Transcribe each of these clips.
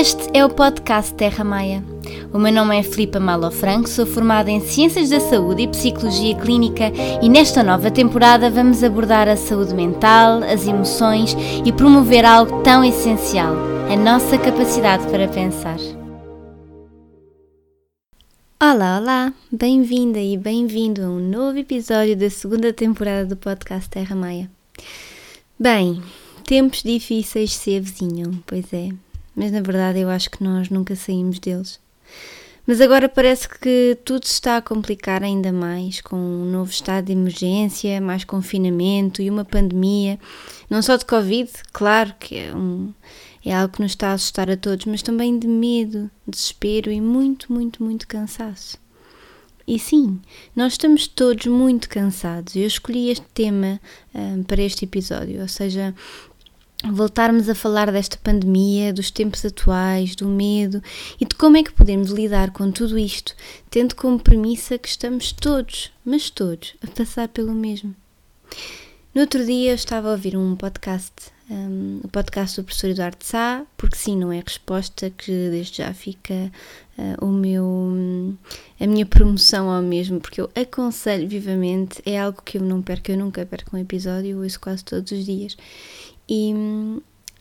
Este é o podcast Terra Maia. O meu nome é Filipa Malo Franco, sou formada em Ciências da Saúde e Psicologia Clínica e nesta nova temporada vamos abordar a saúde mental, as emoções e promover algo tão essencial, a nossa capacidade para pensar. Olá, olá! Bem-vinda e bem-vindo a um novo episódio da segunda temporada do podcast Terra Maia. Bem, tempos difíceis se avizinham, pois é, mas na verdade eu acho que nós nunca saímos deles. Mas agora parece que tudo se está a complicar ainda mais, com um novo estado de emergência, mais confinamento e uma pandemia, não só de Covid, claro que é um, é algo que nos está a assustar a todos, mas também de medo, desespero e muito, muito, muito cansaço. E sim, nós estamos todos muito cansados. Eu escolhi este tema um, para este episódio, ou seja, voltarmos a falar desta pandemia, dos tempos atuais, do medo e de como é que podemos lidar com tudo isto, tendo como premissa que estamos todos, mas todos, a passar pelo mesmo. No outro dia eu estava a ouvir um podcast, um, o podcast do professor Eduardo Sá, porque sim, não é resposta, que desde já fica uh, o meu, a minha promoção ao mesmo, porque eu aconselho vivamente, é algo que eu não perco, eu nunca perco um episódio, eu ouço quase todos os dias. E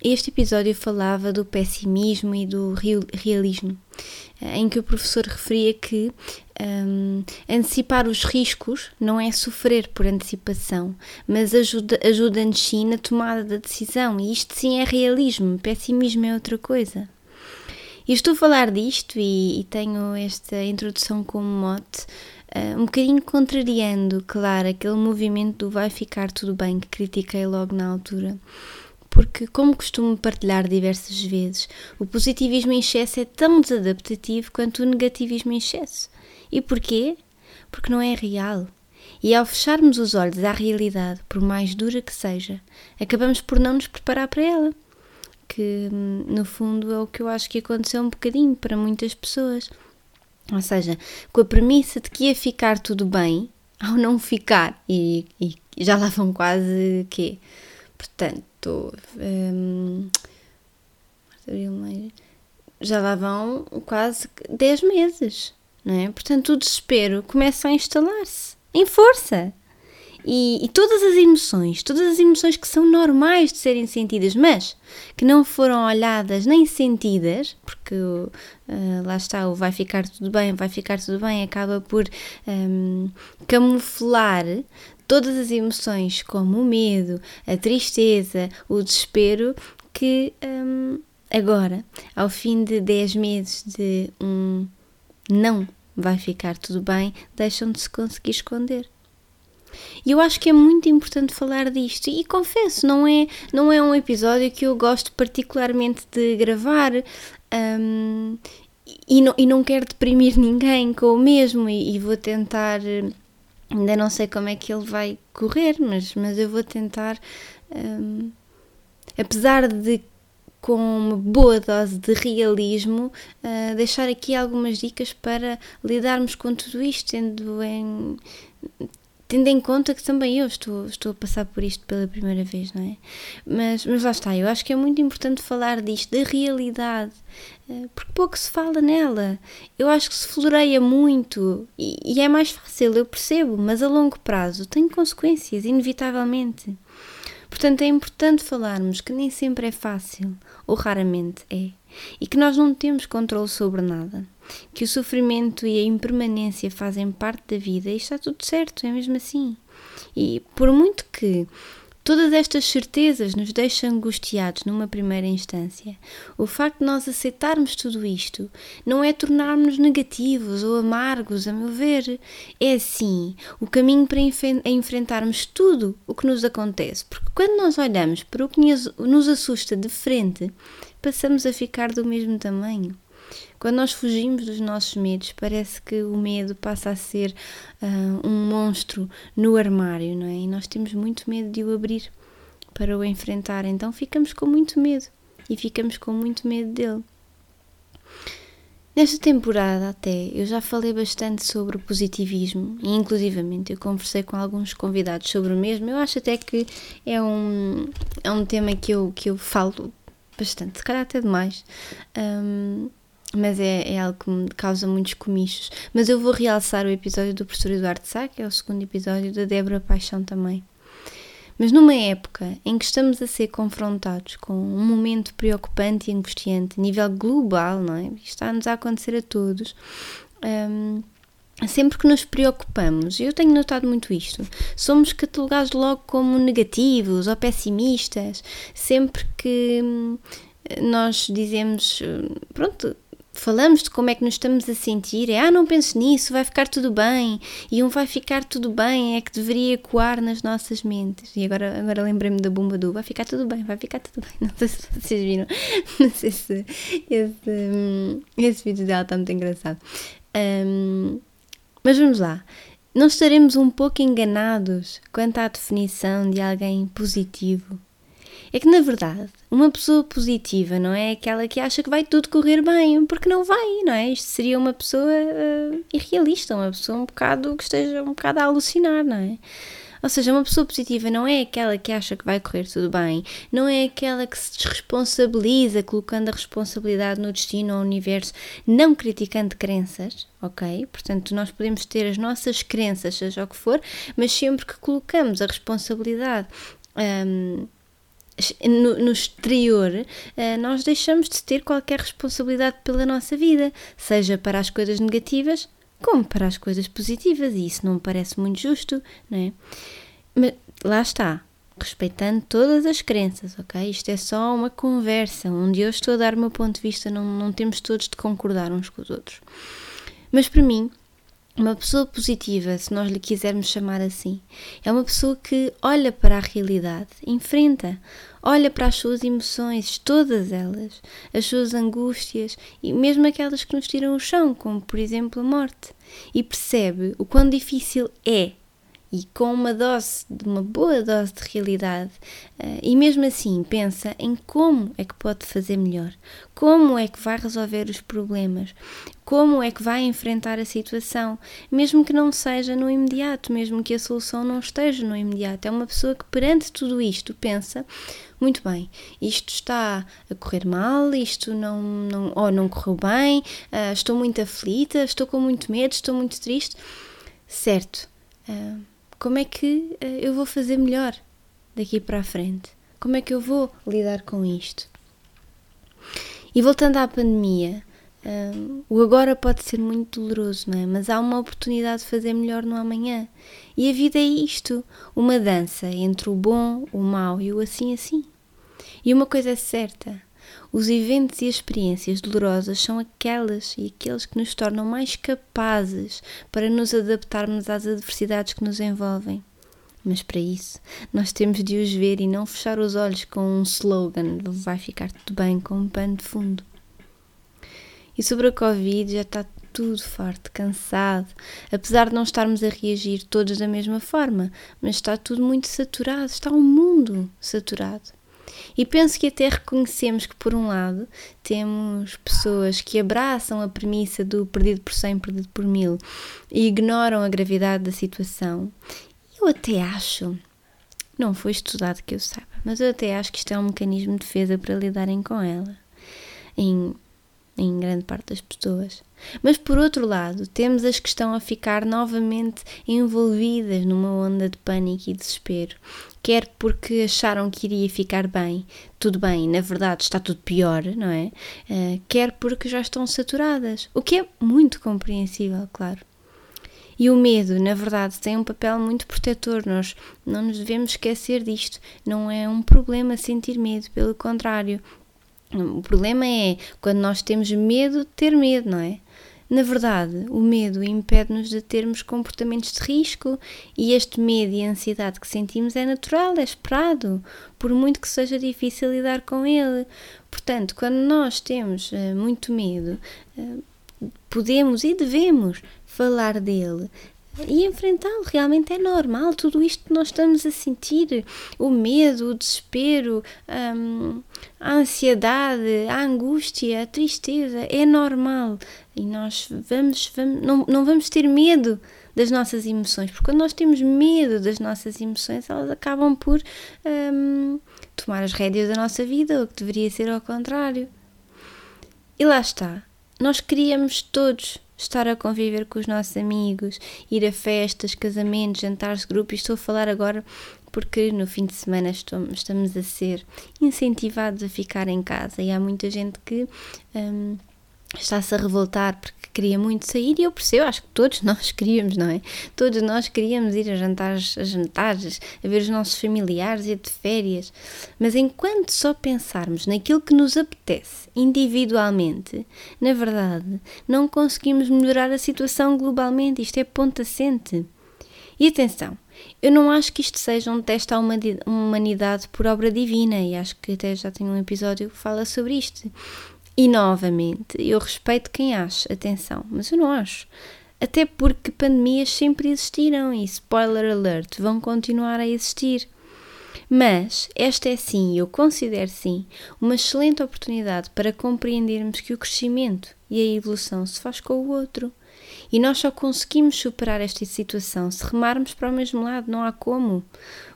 este episódio falava do pessimismo e do realismo, eh, em que o professor referia que um, antecipar os riscos não é sofrer por antecipação, mas ajuda-nos ajuda sim na tomada da decisão. E isto sim é realismo, pessimismo é outra coisa. E estou a falar disto e, e tenho esta introdução como mote, uh, um bocadinho contrariando, claro, aquele movimento do vai ficar tudo bem que critiquei logo na altura porque, como costumo partilhar diversas vezes, o positivismo em excesso é tão desadaptativo quanto o negativismo em excesso. E porquê? Porque não é real. E ao fecharmos os olhos à realidade, por mais dura que seja, acabamos por não nos preparar para ela. Que, no fundo, é o que eu acho que aconteceu um bocadinho para muitas pessoas. Ou seja, com a premissa de que ia ficar tudo bem, ao não ficar, e, e já lá vão quase quê? Portanto, estou. Um, já lá vão quase 10 meses, não é? Portanto, o desespero começa a instalar-se em força. E, e, todas as emoções, todas as emoções que são normais de serem sentidas, mas que não foram olhadas nem sentidas, porque uh, lá está, o vai ficar tudo bem, vai ficar tudo bem, acaba por um, camuflar todas as emoções, como o medo, a tristeza, o desespero, que hum, agora, ao fim de 10 meses de um não vai ficar tudo bem, deixam de se conseguir esconder. E eu acho que é muito importante falar disto. E confesso, não é, não é um episódio que eu gosto particularmente de gravar um, e, não, e não quero deprimir ninguém com o mesmo e, e vou tentar Ainda não sei como é que ele vai correr, mas, mas eu vou tentar, um, apesar de com uma boa dose de realismo, uh, deixar aqui algumas dicas para lidarmos com tudo isto, tendo em, tendo em conta que também eu estou, estou a passar por isto pela primeira vez, não é? Mas, mas lá está, eu acho que é muito importante falar disto, da realidade, eh, porque pouco se fala nela. Eu acho que se floreia muito e, e é mais fácil, eu percebo, mas a longo prazo tem consequências, inevitavelmente. Portanto, é importante falarmos que nem sempre é fácil, ou raramente é, e que nós não temos controle sobre nada que o sofrimento e a impermanência fazem parte da vida e está tudo certo, é mesmo assim. E por muito que todas estas certezas nos deixem angustiados numa primeira instância, o facto de nós aceitarmos tudo isto não é tornar-nos negativos ou amargos, a meu ver. É assim o caminho para enfrentarmos tudo o que nos acontece, porque quando nós olhamos para o que nos assusta de frente, passamos a ficar do mesmo tamanho. Quando nós fugimos dos nossos medos, parece que o medo passa a ser uh, um monstro no armário, não é? E nós temos muito medo de o abrir para o enfrentar, então ficamos com muito medo e ficamos com muito medo dele. Nesta temporada até eu já falei bastante sobre o positivismo e inclusivamente eu conversei com alguns convidados sobre o mesmo. Eu acho até que é um, é um tema que eu, que eu falo bastante, se calhar até demais. Um, mas é, é, algo que me causa muitos comichos. Mas eu vou realçar o episódio do professor Eduardo Sá, que é o segundo episódio da Débora Paixão também. Mas numa época em que estamos a ser confrontados com um momento preocupante e angustiante a nível global, não é? Está-nos a acontecer a todos. Um, sempre que nos preocupamos, eu tenho notado muito isto, somos catalogados logo como negativos ou pessimistas. Sempre que hum, nós dizemos, hum, pronto, falamos de como é que nos estamos a sentir, é ah, não penses nisso, vai ficar tudo bem, e um vai ficar tudo bem é que deveria ecoar nas nossas mentes. E agora, agora lembrei-me da bomba do vai ficar tudo bem, vai ficar tudo bem. Não sei se vocês viram, não sei se esse, hum, esse vídeo dela está muito engraçado. Um, mas vamos lá. Não estaremos um pouco enganados quanto à definição de alguém positivo? É que, na verdade, uma pessoa positiva não é aquela que acha que vai tudo correr bem, porque não vai, não é? Isto seria uma pessoa uh, irrealista, uma pessoa um bocado que esteja um bocado a alucinar, não é? Ou seja, uma pessoa positiva não é aquela que acha que vai correr tudo bem, não é aquela que se desresponsabiliza colocando a responsabilidade no destino ao universo, não criticando crenças, ok? Portanto, nós podemos ter as nossas crenças, seja o que for, mas sempre que colocamos a responsabilidade. Um, no, no, exterior, uh, nós deixamos de ter qualquer responsabilidade pela nossa vida, seja para as coisas negativas, como para as coisas positivas, e isso não me parece muito justo, não é? Mas lá está, respeitando todas as crenças, ok? Isto é só uma conversa onde eu estou a dar o meu ponto de vista, não, não temos todos de concordar uns com os outros. Mas para mim, uma pessoa positiva, se nós lhe quisermos chamar assim, é uma pessoa que olha para a realidade, enfrenta, olha para as suas emoções, todas elas, as suas angústias e mesmo aquelas que nos tiram o chão, como por exemplo a morte, e percebe o quão difícil é e com uma dose, uma boa dose de realidade, uh, e mesmo assim pensa em como é que pode fazer melhor, como é que vai resolver os problemas, como é que vai enfrentar a situação, mesmo que não seja no imediato, mesmo que a solução não esteja no imediato. É uma pessoa que perante tudo isto pensa, muito bem, isto está a correr mal, isto não, não, ou não correu bem, uh, estou muito aflita, estou com muito medo, estou muito triste. Certo. Uh, como é que uh, eu vou fazer melhor daqui para a frente? Como é que eu vou lidar com isto? E voltando à pandemia, um, o agora pode ser muito doloroso, não é? Mas há uma oportunidade de fazer melhor no amanhã. E a vida é isto: uma dança entre o bom, o mau e o assim assim. E uma coisa é certa: os eventos e as experiências dolorosas são aquelas e aqueles que nos tornam mais capazes para nos adaptarmos às adversidades que nos envolvem. Mas para isso, nós temos de os ver e não fechar os olhos com um slogan vai ficar tudo bem com um pano de fundo. E sobre a Covid já está tudo forte, cansado, apesar de não estarmos a reagir todos da mesma forma, mas está tudo muito saturado, está o um mundo saturado. E penso que até reconhecemos que, por um lado, temos pessoas que abraçam a premissa do perdido por cem, perdido por mil e ignoram a gravidade da situação. Eu até acho, não foi estudado que eu saiba, mas eu até acho que isto é um mecanismo de defesa para lidarem com ela. Em em grande parte das pessoas. Mas por outro lado, temos as que estão a ficar novamente envolvidas numa onda de pânico e desespero, quer porque acharam que iria ficar bem, tudo bem, na verdade está tudo pior, não é? Uh, quer porque já estão saturadas, o que é muito compreensível, claro. E o medo, na verdade, tem um papel muito protetor. Nós não nos devemos esquecer disto. Não é um problema sentir medo, pelo contrário, o problema é quando nós temos medo ter medo, não é? Na verdade, o medo impede-nos de termos comportamentos de risco e este medo e ansiedade que sentimos é natural, é esperado, por muito que seja difícil lidar com ele. Portanto, quando nós temos uh, muito medo, uh, podemos e devemos falar dele, e enfrentá-lo. Realmente é normal tudo isto que nós estamos a sentir: o medo, o desespero, hum, a ansiedade, a angústia, a tristeza. É normal e nós vamos, vamos não, não vamos ter medo das nossas emoções, porque quando nós temos medo das nossas emoções, elas acabam por hum, tomar as rédeas da nossa vida, ou que deveria ser ao contrário. E lá está. Nós queríamos todos estar a conviver com os nossos amigos, ir a festas, casamentos, jantares de grupo. E estou a falar agora porque no fim de semana estamos a ser incentivados a ficar em casa e há muita gente que hum, está-se a revoltar porque queria muito sair e eu percebo, acho que todos nós queríamos, não é? Todos nós queríamos ir a jantares, a jantares, a ver os nossos familiares, ir de férias, mas enquanto só pensarmos naquilo que nos apetece individualmente, na verdade, não conseguimos melhorar a situação globalmente, isto é ponto assente. E atenção, eu não acho que isto seja um teste à humanidade por obra divina, e acho que até já tenho um episódio que fala sobre isto. E novamente, eu respeito quem acha, atenção, mas eu não acho. Até porque pandemias sempre existiram e, spoiler alert, vão continuar a existir. Mas esta é sim, eu considero sim, uma excelente oportunidade para compreendermos que o crescimento e a evolução se faz com o outro. E nós só conseguimos superar esta situação se remarmos para o mesmo lado, não há como.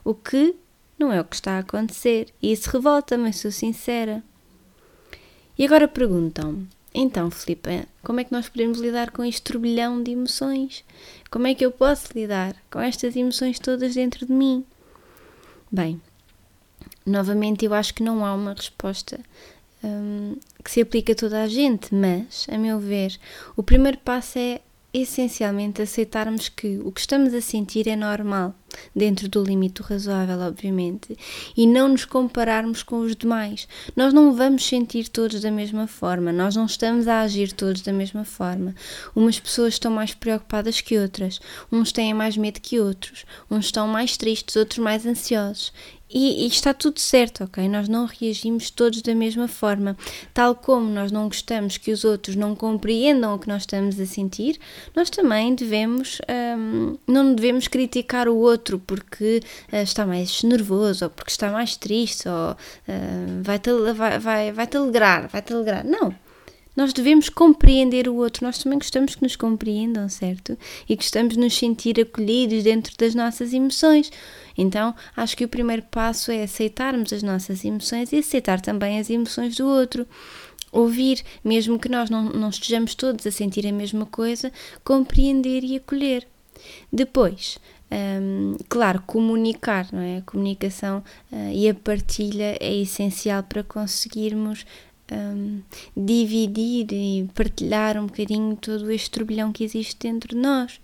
O que não é o que está a acontecer. E isso revolta-me, sou sincera. E agora perguntam então, Filipe, como é que nós podemos lidar com este turbilhão de emoções? Como é que eu posso lidar com estas emoções todas dentro de mim? Bem, novamente eu acho que não há uma resposta hum, que se aplique a toda a gente, mas, a meu ver, o primeiro passo é essencialmente aceitarmos que o que estamos a sentir é normal, dentro do limite razoável, obviamente, e não nos compararmos com os demais. Nós não vamos sentir todos da mesma forma, nós não estamos a agir todos da mesma forma. Umas pessoas estão mais preocupadas que outras, uns têm mais medo que outros, uns estão mais tristes, outros mais ansiosos. E, e, está tudo certo, ok? Nós não reagimos todos da mesma forma. Tal como nós não gostamos que os outros não compreendam o que nós estamos a sentir, nós também devemos, um, não devemos criticar o outro porque uh, está mais nervoso, ou porque está mais triste, ou uh, vai-te vai, vai, vai alegrar, vai-te alegrar. Não, nós devemos compreender o outro. Nós também gostamos que nos compreendam, certo? E gostamos de nos sentir acolhidos dentro das nossas emoções. Então, acho que o primeiro passo é aceitarmos as nossas emoções e aceitar também as emoções do outro. Ouvir, mesmo que nós não, não estejamos todos a sentir a mesma coisa, compreender e acolher. Depois, um, claro, comunicar, não é? A comunicação uh, e a partilha é essencial para conseguirmos um, dividir e partilhar um bocadinho todo este turbilhão que existe dentro de nós.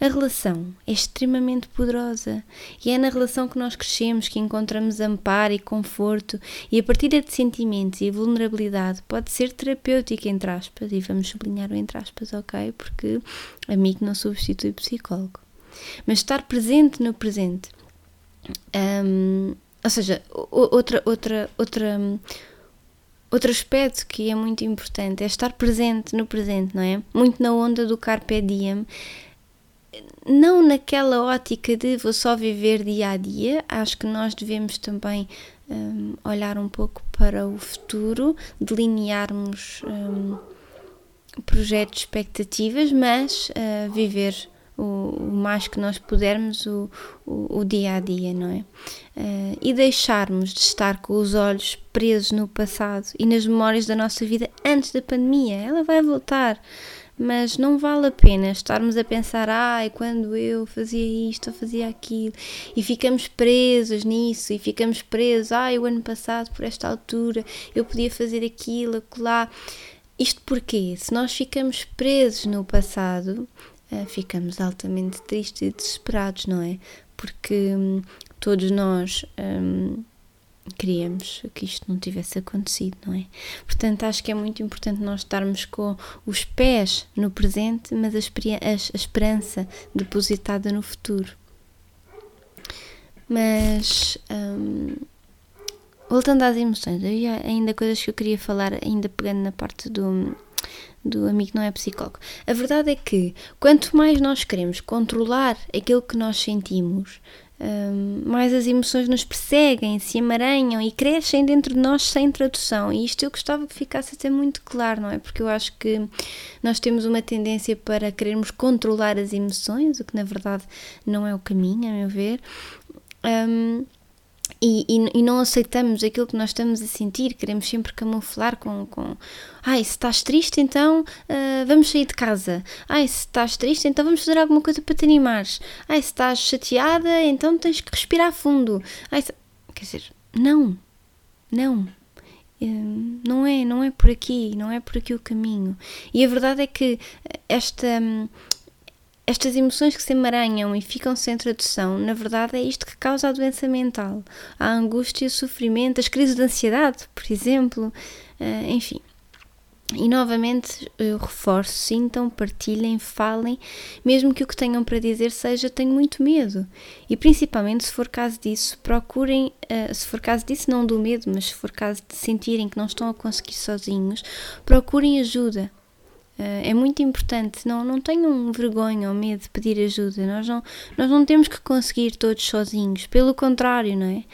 A relação é extremamente poderosa e é na relação que nós crescemos que encontramos amparo e conforto, e a partilha de sentimentos e vulnerabilidade pode ser terapêutica, entre aspas, e vamos sublinhar o entre aspas, ok? Porque amigo não substitui psicólogo. Mas estar presente no presente, um, ou seja, outra, outra, outra Outro aspecto que é muito importante é estar presente no presente, não é? Muito na onda do carpe diem, não naquela ótica de vou só viver dia a dia, acho que nós devemos também um, olhar um pouco para o futuro, delinearmos um, projetos, expectativas, mas uh, viver o, o, mais que nós pudermos o, o, o dia a dia, não é? Uh, e deixarmos de estar com os olhos presos no passado e nas memórias da nossa vida antes da pandemia. Ela vai voltar, mas não vale a pena estarmos a pensar, ai, quando eu fazia isto ou fazia aquilo, e ficamos presos nisso, e ficamos presos, ai, o ano passado, por esta altura, eu podia fazer aquilo, lá. Isto porque, se nós ficamos presos no passado, ficamos altamente tristes e desesperados, não é? Porque hum, todos nós hum, queríamos que isto não tivesse acontecido, não é? Portanto, acho que é muito importante nós estarmos com os pés no presente, mas a, a, a esperança depositada no futuro. Mas. Hum, voltando às emoções, havia ainda coisas que eu queria falar, ainda pegando na parte do, do amigo não é psicólogo. A verdade é que quanto mais nós queremos controlar aquilo que nós sentimos, um, mais as emoções nos perseguem, se emaranham e crescem dentro de nós sem tradução. E isto eu gostava que ficasse até muito claro, não é? Porque eu acho que nós temos uma tendência para querermos controlar as emoções, o que na verdade não é o caminho, a meu ver. Um, e, e, e, não aceitamos aquilo que nós estamos a sentir, queremos sempre camuflar com, com ai, se estás triste, então uh, vamos sair de casa. Ai, se estás triste, então vamos fazer alguma coisa para te animares. Ai, se estás chateada, então tens que respirar fundo. Ai, se... Quer dizer, não, não. Uh, não é, não é por aqui, não é por aqui o caminho. E a verdade é que esta, estas emoções que se emaranham e ficam sem tradução, na verdade é isto que causa a doença mental. A angústia, o sofrimento, as crises de ansiedade, por exemplo, uh, enfim. E novamente eu reforço, sintam, partilhem, falem, mesmo que o que tenham para dizer seja tenho muito medo. E principalmente se for caso disso, procurem, uh, se for caso disso, não do medo, mas se for caso de sentirem que não estão a conseguir sozinhos, procurem ajuda. Uh, é muito importante, não, não tenham vergonha ou medo de pedir ajuda. Nós não, nós não temos que conseguir todos sozinhos, pelo contrário, não é?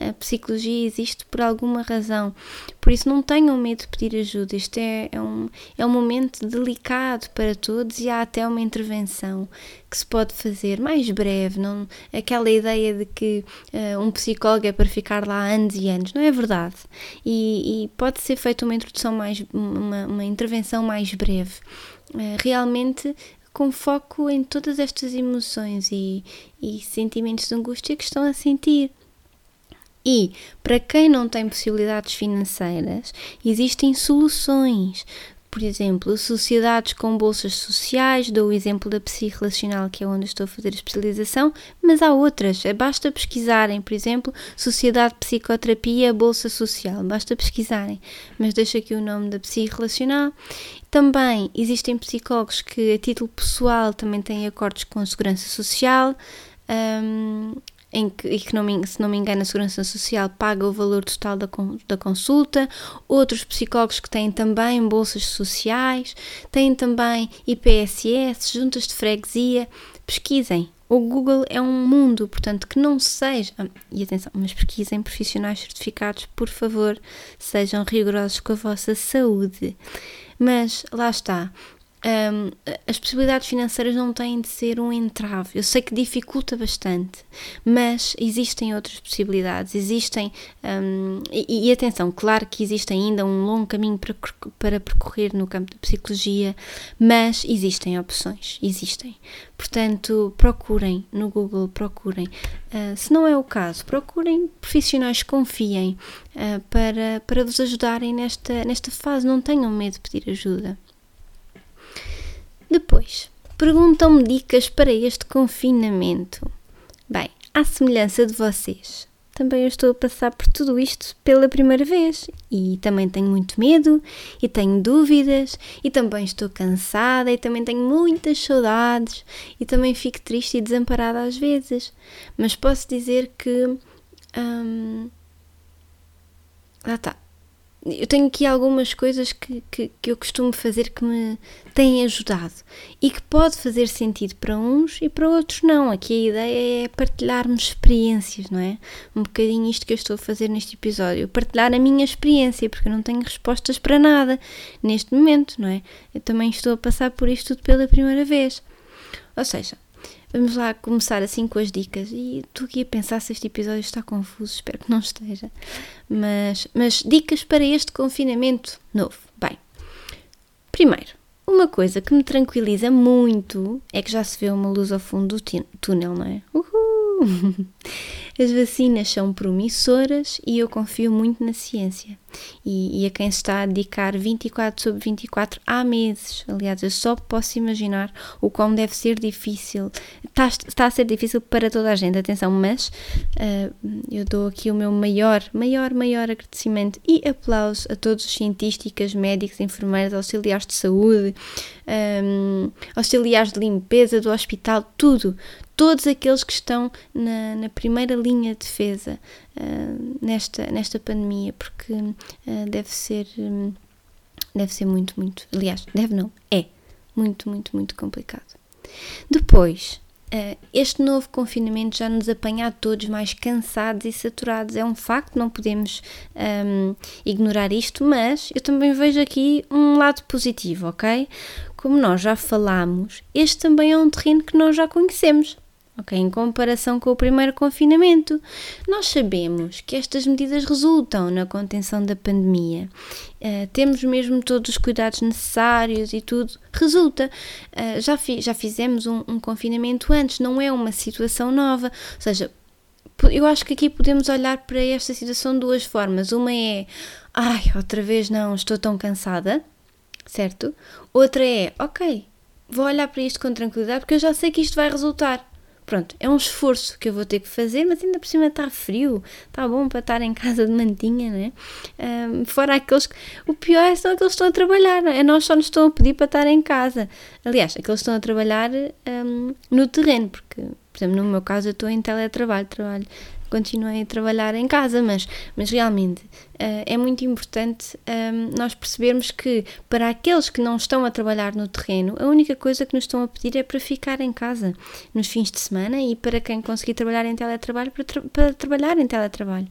A psicologia existe por alguma razão, por isso não tenham medo de pedir ajuda. Este é, é, um, é um momento delicado para todos e há até uma intervenção que se pode fazer mais breve. Não, aquela ideia de que uh, um psicólogo é para ficar lá anos e anos, não é verdade. E, e pode ser feita uma introdução mais, uma, uma intervenção mais breve. Uh, realmente com foco em todas estas emoções e, e sentimentos de angústia que estão a sentir. E para quem não tem possibilidades financeiras, existem soluções. Por exemplo, sociedades com bolsas sociais, dou o exemplo da Psi Relacional, que é onde estou a fazer a especialização, mas há outras. É, basta pesquisarem, por exemplo, Sociedade de Psicoterapia Bolsa Social, basta pesquisarem. Mas deixo aqui o nome da Psi Relacional. Também existem psicólogos que, a título pessoal, também têm acordos com a Segurança Social. Um, em que, e que não me, se não me engano a Segurança Social paga o valor total da, da consulta, outros psicólogos que têm também bolsas sociais, têm também IPSS, juntas de freguesia, pesquisem. O Google é um mundo, portanto, que não seja. Ah, e atenção, mas pesquisem profissionais certificados, por favor, sejam rigorosos com a vossa saúde. Mas lá está, um, as possibilidades financeiras não têm de ser um entrave. Eu sei que dificulta bastante, mas existem outras possibilidades. Existem, um, e, e, atenção, claro que existe ainda um longo caminho para, para percorrer no campo da psicologia, mas existem opções. Existem. Portanto, procurem no Google, procurem. Uh, se não é o caso, procurem profissionais que confiem uh, para, para vos ajudarem nesta, nesta fase. Não tenham medo de pedir ajuda. Depois, perguntam-me dicas para este confinamento. Bem, à semelhança de vocês, também eu estou a passar por tudo isto pela primeira vez e também tenho muito medo e tenho dúvidas e também estou cansada e também tenho muitas saudades e também fico triste e desamparada às vezes. Mas posso dizer que. Hum, lá está eu tenho aqui algumas coisas que, que, que, eu costumo fazer que me têm ajudado e que pode fazer sentido para uns e para outros não. Aqui a ideia é partilharmos experiências, não é? Um bocadinho isto que eu estou a fazer neste episódio, partilhar a minha experiência, porque eu não tenho respostas para nada neste momento, não é? Eu também estou a passar por isto tudo pela primeira vez. Ou seja, Vamos lá começar assim com as dicas. E estou aqui a pensar se este episódio está confuso, espero que não esteja. Mas, mas dicas para este confinamento novo. Bem, primeiro, uma coisa que me tranquiliza muito é que já se vê uma luz ao fundo do túnel, não é? Uhul! As vacinas são promissoras e eu confio muito na ciência. E, e, a quem se está a dedicar 24 sobre 24 há meses. Aliás, eu só posso imaginar o quão deve ser difícil. Está, está a ser difícil para toda a gente, atenção, mas uh, eu dou aqui o meu maior, maior, maior agradecimento e aplauso a todos os cientísticos, médicos, enfermeiros, auxiliares de saúde, um, auxiliares de limpeza do hospital, tudo, todos aqueles que estão na, na primeira linha de defesa uh, nesta, nesta pandemia, porque uh, deve ser. Um, deve ser muito, muito. Aliás, deve não, é muito, muito, muito complicado. Depois, Uh, este novo confinamento já nos apanha a todos mais cansados e saturados. É um facto, não podemos um, ignorar isto, mas eu também vejo aqui um lado positivo, ok? Como nós já falámos, este também é um terreno que nós já conhecemos ok? Em comparação com o primeiro confinamento. Nós sabemos que estas medidas resultam na contenção da pandemia. Uh, temos mesmo todos os cuidados necessários e tudo. Resulta. Uh, já, fi, já fizemos um, um confinamento antes, não é uma situação nova. Ou seja, eu acho que aqui podemos olhar para esta situação de duas formas. Uma é, ai, outra vez não, estou tão cansada, certo? Outra é, ok, vou olhar para isto com tranquilidade porque eu já sei que isto vai resultar. Pronto, é um esforço que eu vou ter que fazer, mas ainda por cima está frio, está bom para estar em casa de mantinha, né? Um, fora aqueles. O pior é só aqueles que estão a trabalhar, é? Nós só nos estão a pedir para estar em casa. Aliás, aqueles que estão a trabalhar um, no terreno, porque, por exemplo, no meu caso eu estou em teletrabalho, trabalho continuem a trabalhar em casa, mas, mas realmente uh, é muito importante um, ehm, nós percebermos que para aqueles que não estão a trabalhar no terreno, a única coisa que nos estão a pedir é para ficar em casa nos fins de semana e para quem conseguir trabalhar em teletrabalho, para, tra para trabalhar em teletrabalho.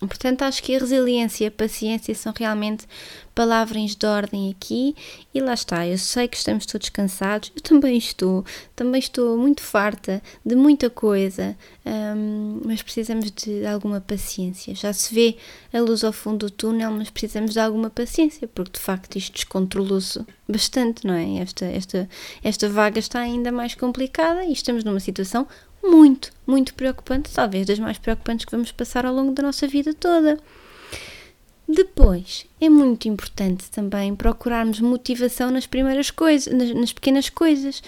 Portanto, acho que a resiliência e a paciência são realmente palavras de ordem aqui e lá está. Eu sei que estamos todos cansados, eu também estou, também estou muito farta de muita coisa, um, mas precisamos de alguma paciência. Já se vê a luz ao fundo do túnel, mas precisamos de alguma paciência, porque de facto isto descontrolou-se bastante, não é? Esta, esta, esta vaga está ainda mais complicada e estamos numa situação muito, muito preocupante, talvez das mais preocupantes que vamos passar ao longo da nossa vida toda. Depois, é muito importante também procurarmos motivação nas primeiras coisas, nas, nas pequenas coisas.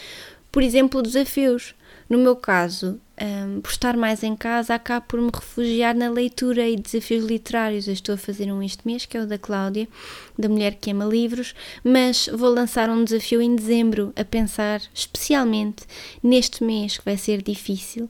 Por exemplo, desafios. No meu caso, um, por estar mais em casa, acabo por me refugiar na leitura e desafios literários. Eu estou a fazer um este mês, que é o da Cláudia, da Mulher que Ama Livros, mas vou lançar um desafio em dezembro, a pensar especialmente neste mês que vai ser difícil,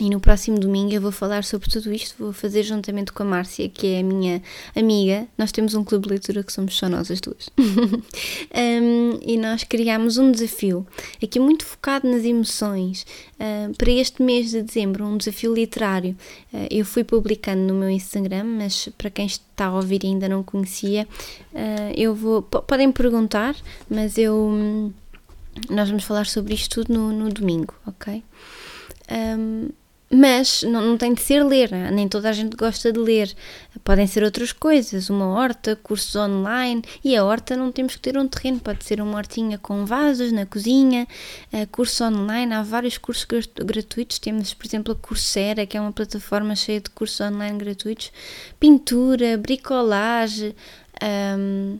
e no próximo domingo eu vou falar sobre tudo isto, vou fazer juntamente com a Márcia, que é a minha amiga. Nós temos um clube de leitura que somos só nós as duas. um, e nós criámos um desafio, aqui muito focado nas emoções, uh, para este mês de dezembro, um desafio literário. Uh, eu fui publicando no meu Instagram, mas para quem está a ouvir e ainda não conhecia, uh, eu vou. Podem perguntar, mas eu. Nós vamos falar sobre isto tudo no, no domingo, ok? Um, mas não, não, tem de ser ler, nem toda a gente gosta de ler. Podem ser outras coisas, uma horta, cursos online. E a horta não temos que ter um terreno, pode ser uma hortinha com vasos na cozinha, uh, curso online. Há vários cursos gratuitos. Temos, por exemplo, a Coursera, que é uma plataforma cheia de cursos online gratuitos. Pintura, bricolagem, um,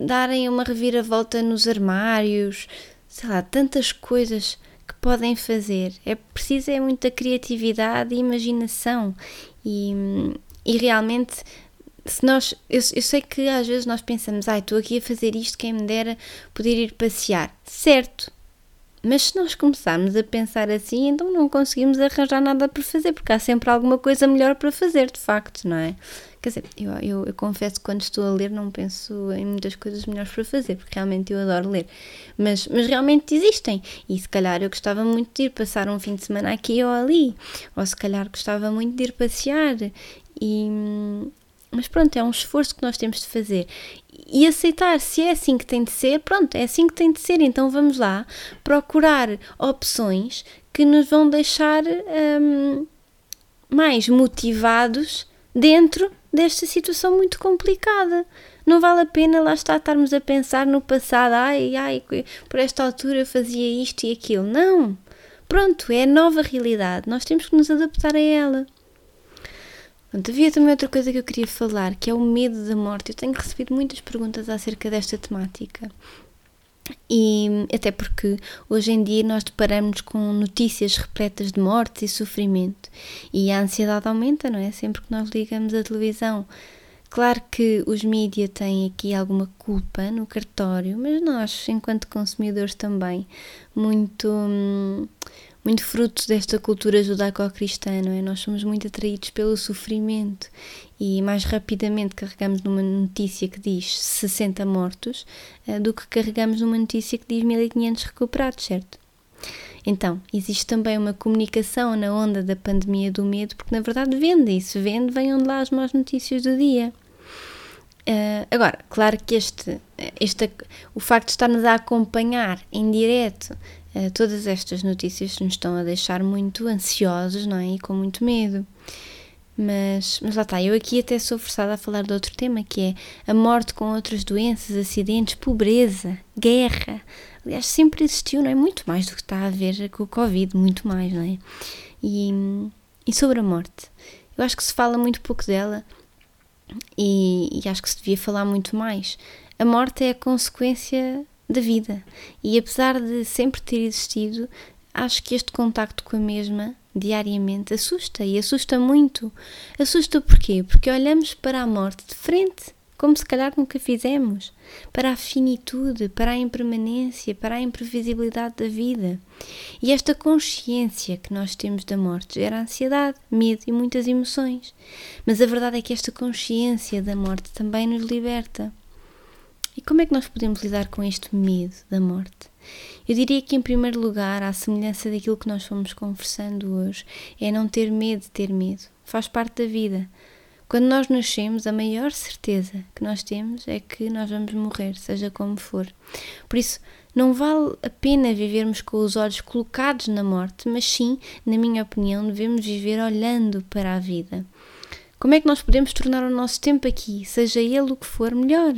darem uma reviravolta nos armários, sei lá, tantas coisas podem fazer. É preciso é muita criatividade e imaginação e, e realmente se nós, eu, eu, sei que às vezes nós pensamos, ai, estou aqui a fazer isto, quem me dera poder ir passear. Certo, mas se nós começarmos a pensar assim, então não conseguimos arranjar nada para fazer, porque há sempre alguma coisa melhor para fazer, de facto, não é? Quer dizer, eu, eu, eu, confesso que quando estou a ler não penso em muitas coisas melhores para fazer, porque realmente eu adoro ler. Mas, mas realmente existem. E se calhar eu gostava muito de ir passar um fim de semana aqui ou ali. Ou se calhar gostava muito de ir passear. E, mas pronto, é um esforço que nós temos de fazer. E aceitar se é assim que tem de ser, pronto, é assim que tem de ser. Então vamos lá procurar opções que nos vão deixar hum, mais motivados dentro desta situação muito complicada. Não vale a pena lá estar estarmos a pensar no passado, ai, ai, por esta altura fazia isto e aquilo. Não! Pronto, é a nova realidade, nós temos que nos adaptar a ela. Pronto, havia também outra coisa que eu queria falar, que é o medo da morte. Eu tenho recebido muitas perguntas acerca desta temática. E até porque hoje em dia nós deparamos com notícias repletas de mortes e sofrimento e a ansiedade aumenta, não é? Sempre que nós ligamos a televisão. Claro que os mídias têm aqui alguma culpa no cartório, mas nós, enquanto consumidores, também, muito. Muito fruto desta cultura judaico-cristã, não é? Nós somos muito atraídos pelo sofrimento e mais rapidamente carregamos numa notícia que diz 60 mortos uh, do que carregamos numa notícia que diz 1500 recuperados, certo? Então, existe também uma comunicação na onda da pandemia do medo, porque na verdade vende, e se vende, venham de lá as más notícias do dia. Uh, agora, claro que este, este, o facto de estarmos a acompanhar em direto Uh, todas estas notícias nos estão a deixar muito ansiosos, não é? E com muito medo. Mas, mas lá está, eu aqui até sou forçada a falar de outro tema que é a morte com outras doenças, acidentes, pobreza, guerra. Aliás, sempre existiu, não é? Muito mais do que está a ver com o Covid, muito mais, não é? E, e sobre a morte. Eu acho que se fala muito pouco dela e, e acho que se devia falar muito mais. A morte é a consequência da vida e apesar de sempre ter existido, acho que este contacto com a mesma diariamente assusta e assusta muito. Assusta porquê? Porque olhamos para a morte de frente, como se calhar nunca fizemos, para a finitude, para a impermanência, para a imprevisibilidade da vida. E esta consciência que nós temos da morte gera ansiedade, medo e muitas emoções. Mas a verdade é que esta consciência da morte também nos liberta. E como é que nós podemos lidar com este medo da morte? Eu diria que, em primeiro lugar, à semelhança daquilo que nós fomos conversando hoje, é não ter medo de ter medo. Faz parte da vida. Quando nós nascemos, a maior certeza que nós temos é que nós vamos morrer, seja como for. Por isso, não vale a pena vivermos com os olhos colocados na morte, mas sim, na minha opinião, devemos viver olhando para a vida. Como é que nós podemos tornar o nosso tempo aqui, seja ele o que for, melhor?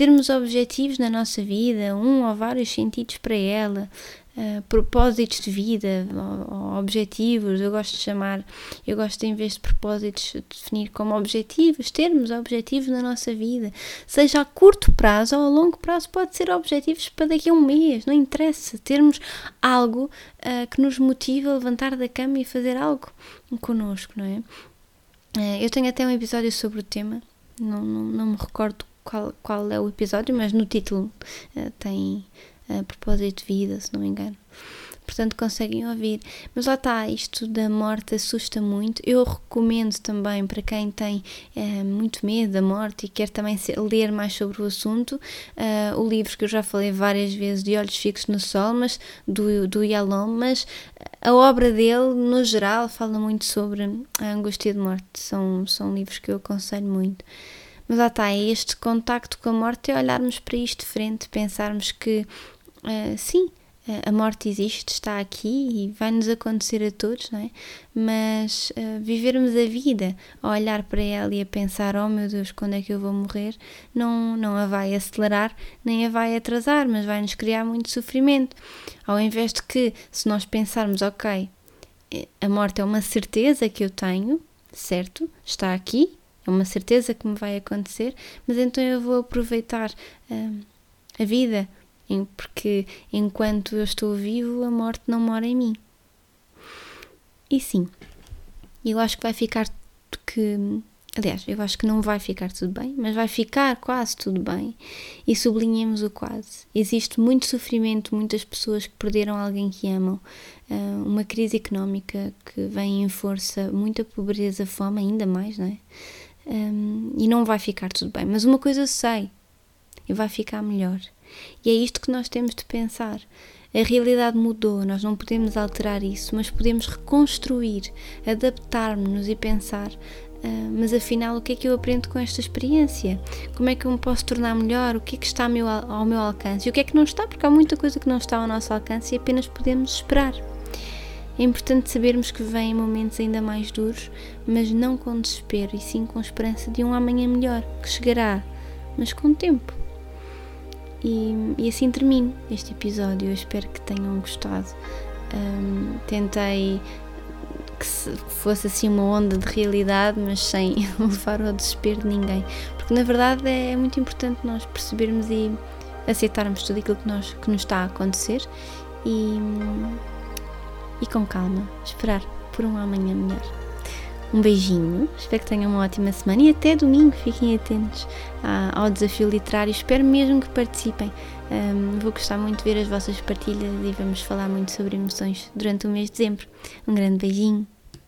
Termos objetivos na nossa vida, um ou vários sentidos para ela, uh, propósitos de vida, ou, ou objetivos, eu gosto de chamar, eu gosto de, em vez de propósitos, definir como objetivos, termos objetivos na nossa vida, seja a curto prazo ou a longo prazo, pode ser objetivos para daqui a um mês, não interessa, termos algo uh, que nos motive a levantar da cama e fazer algo connosco, não é? Uh, eu tenho até um episódio sobre o tema, não, não, não me recordo qual, qual é o episódio, mas no título uh, tem uh, propósito de vida, se não me engano. Portanto, conseguem ouvir. Mas lá está, isto da morte assusta muito. Eu recomendo também para quem tem uh, muito medo da morte e quer também ler mais sobre o assunto, o livro que eu já falei várias vezes, De Olhos Fixos no Sol, mas do, do Yalom, mas a obra dele, no geral, fala muito sobre a angústia de morte. São, são livros que eu aconselho muito. Mas lá está, é este contacto com a morte é olharmos para isto de frente, pensarmos que uh, sim, a morte existe, está aqui e vai nos acontecer a todos, não é? Mas uh, vivermos a vida a olhar para ela e a pensar: oh meu Deus, quando é que eu vou morrer? Não, não a vai acelerar nem a vai atrasar, mas vai nos criar muito sofrimento. Ao invés de que, se nós pensarmos: ok, a morte é uma certeza que eu tenho, certo? Está aqui, uma certeza que me vai acontecer, mas então eu vou aproveitar uh, a vida, porque enquanto eu estou vivo, a morte não mora em mim. E sim, eu acho que vai ficar que Aliás, eu acho que não vai ficar tudo bem, mas vai ficar quase tudo bem. E sublinhemos o quase. Existe muito sofrimento, muitas pessoas que perderam alguém que amam, ah, uma crise económica que vem em força, muita pobreza, fome, ainda mais, não é? Um, e não vai ficar tudo bem. Mas uma coisa eu sei, e vai ficar melhor. E é isto que nós temos de pensar. A realidade mudou, nós não podemos alterar isso, mas podemos reconstruir, adaptar-nos e pensar: uh, mas afinal, o que é que eu aprendo com esta experiência? Como é que eu me posso tornar melhor? O que é que está ao meu, ao meu alcance? E o que é que não está? Porque há muita coisa que não está ao nosso alcance e apenas podemos esperar. É importante sabermos que vêm momentos ainda mais duros, mas não com desespero, e sim com esperança de um amanhã melhor, que chegará, mas com tempo. E, e assim termino este episódio. Eu espero que tenham gostado. Um, tentei que fosse assim uma onda de realidade, mas sem levar ao desespero de ninguém, porque na verdade é muito importante nós percebermos e aceitarmos tudo aquilo que, nós, que nos está a acontecer e e com calma esperar por um amanhã melhor. Um beijinho, espero que tenham uma ótima semana e até domingo. Fiquem atentos ao desafio literário. Espero mesmo que participem. Um, vou gostar muito de ver as vossas partilhas e vamos falar muito sobre emoções durante o mês de dezembro. Um grande beijinho.